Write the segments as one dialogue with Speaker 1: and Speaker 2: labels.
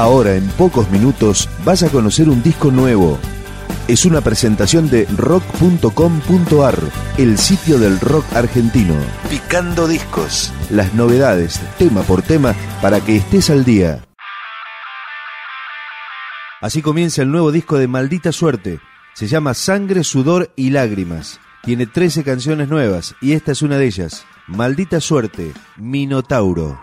Speaker 1: Ahora, en pocos minutos, vas a conocer un disco nuevo. Es una presentación de rock.com.ar, el sitio del rock argentino. Picando discos. Las novedades, tema por tema, para que estés al día. Así comienza el nuevo disco de Maldita Suerte. Se llama Sangre, Sudor y Lágrimas. Tiene 13 canciones nuevas y esta es una de ellas. Maldita Suerte, Minotauro.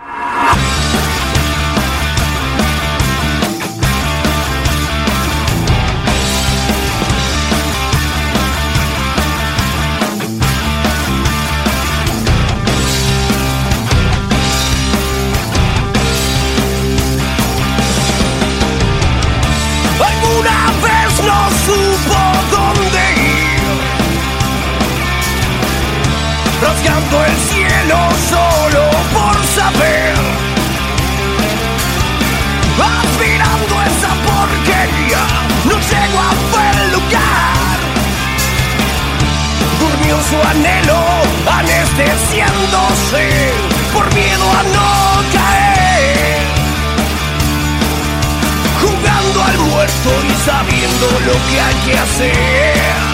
Speaker 2: Su anhelo, anestesiándose por miedo a no caer. Jugando al muerto y sabiendo lo que hay que hacer.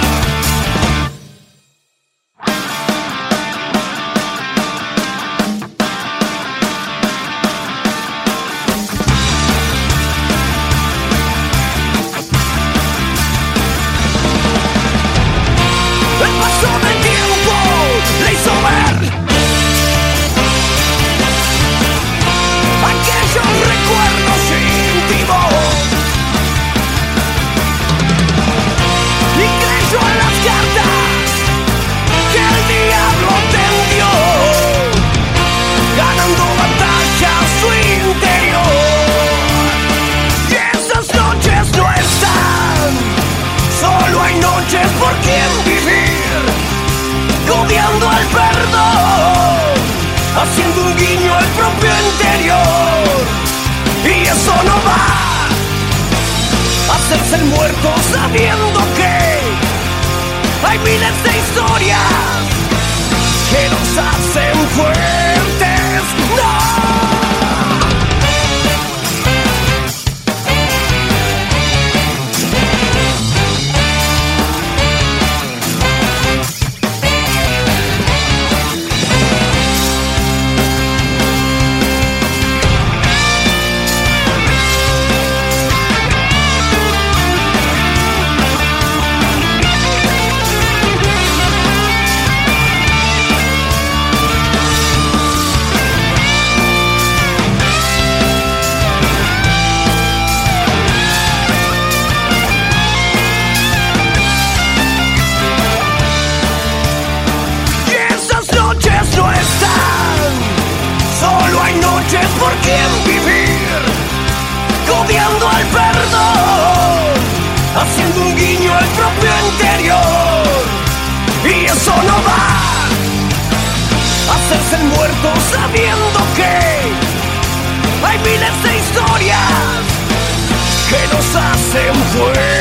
Speaker 2: world.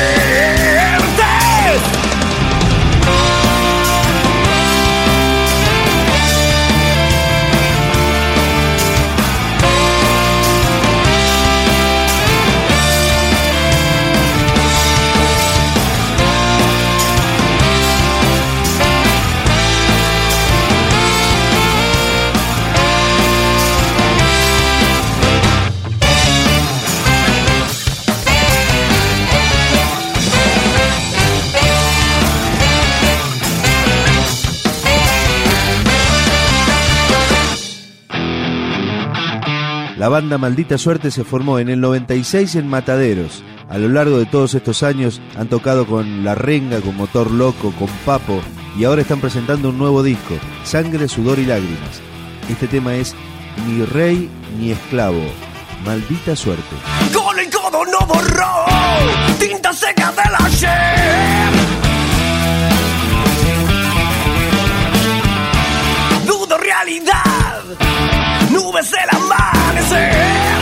Speaker 1: La banda Maldita Suerte se formó en el 96 en Mataderos. A lo largo de todos estos años han tocado con La Renga, con Motor Loco, con Papo y ahora están presentando un nuevo disco, Sangre, Sudor y Lágrimas. Este tema es Ni Rey ni Esclavo. Maldita Suerte.
Speaker 2: Con el codo no borró, tinta seca del ayer. Dudo realidad, nubes de la
Speaker 1: wanna say.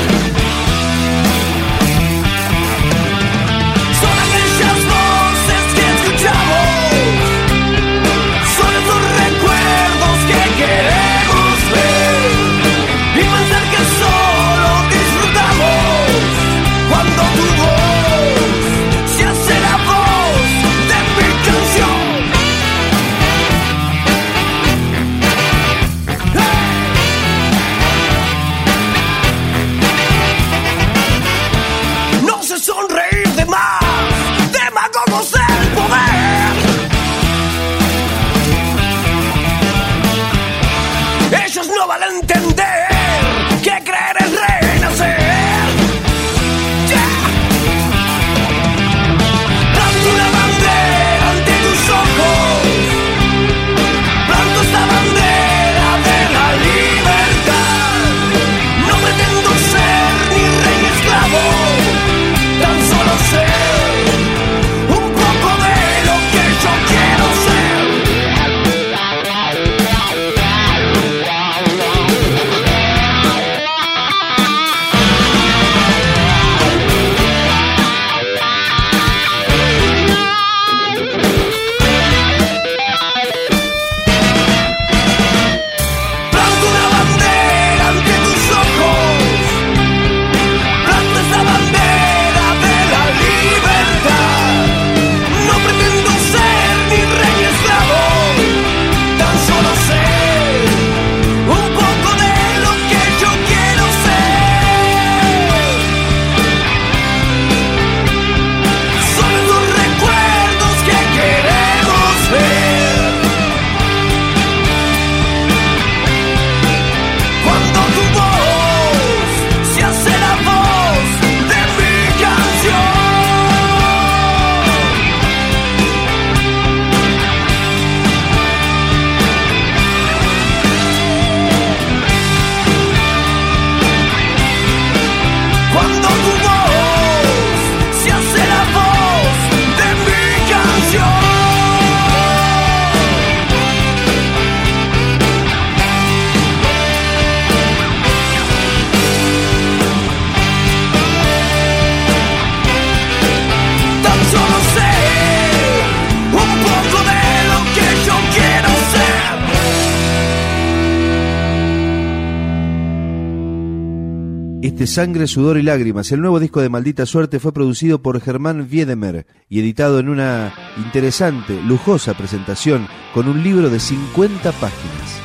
Speaker 1: Sangre, Sudor y Lágrimas, el nuevo disco de Maldita Suerte, fue producido por Germán Wiedemer y editado en una interesante, lujosa presentación con un libro de 50 páginas.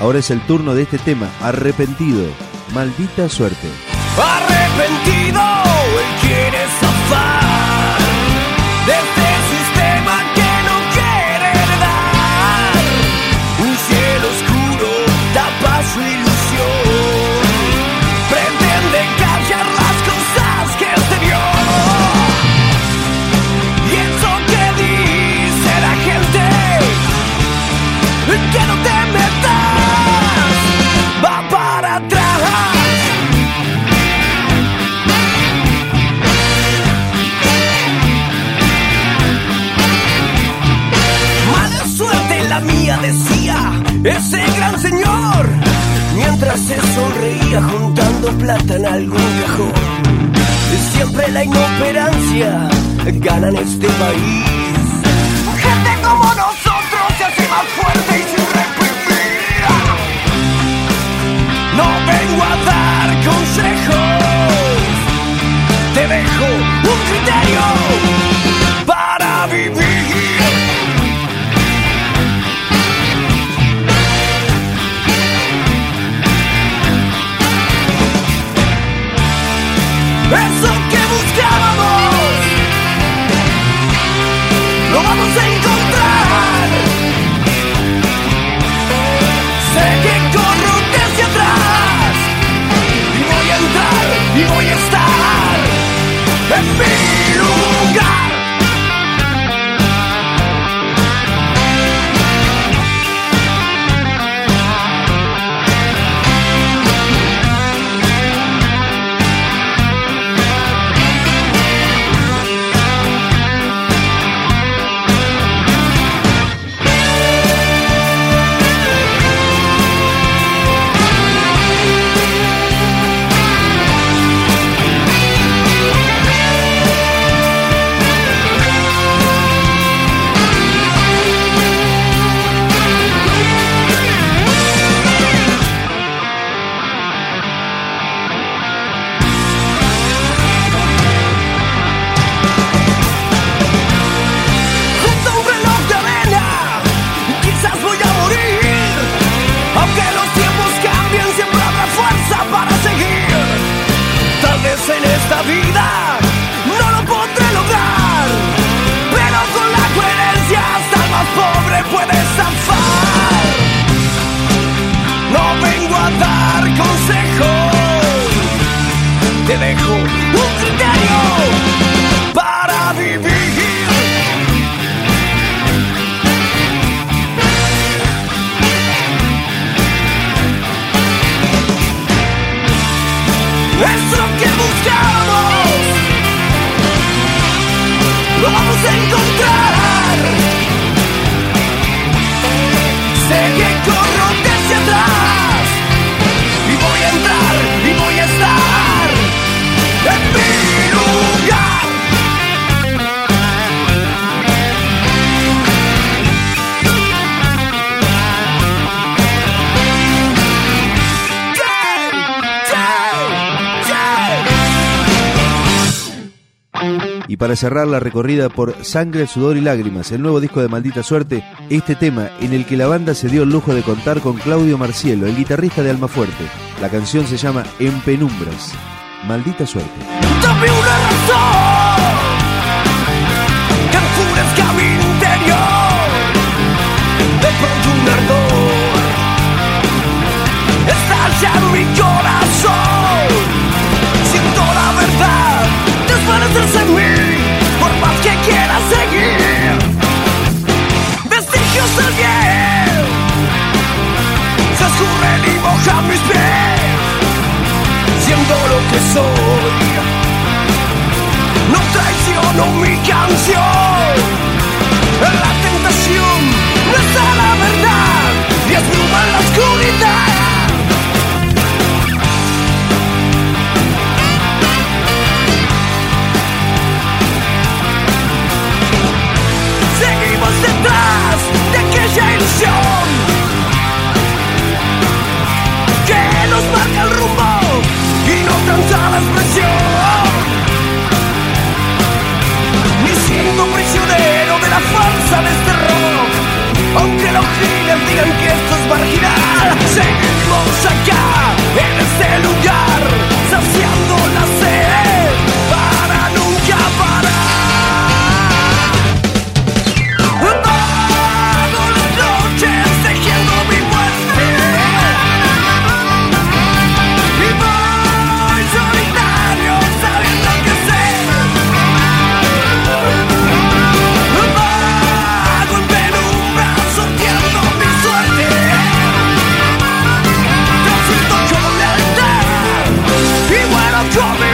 Speaker 1: Ahora es el turno de este tema, Arrepentido, Maldita Suerte.
Speaker 2: Arrepentido, ese gran señor, mientras se sonreía juntando plata en algún cajón. Siempre la inoperancia gana en este país. Gente como nosotros se hace más fuerte y sin reprimir. No vengo a dar consejos, te dejo un criterio en no lo podré lograr, pero con la coherencia hasta el más pobre puede zafar. No vengo a dar consejos, te dejo Y
Speaker 1: para cerrar la recorrida por Sangre, Sudor y Lágrimas, el nuevo disco de Maldita Suerte, este tema en el que la banda se dio el lujo de contar con Claudio Marcielo, el guitarrista de Almafuerte. La canción se llama En Penumbras. Maldita Suerte.
Speaker 2: Dame una razón soy. No traiciono mi canción. Con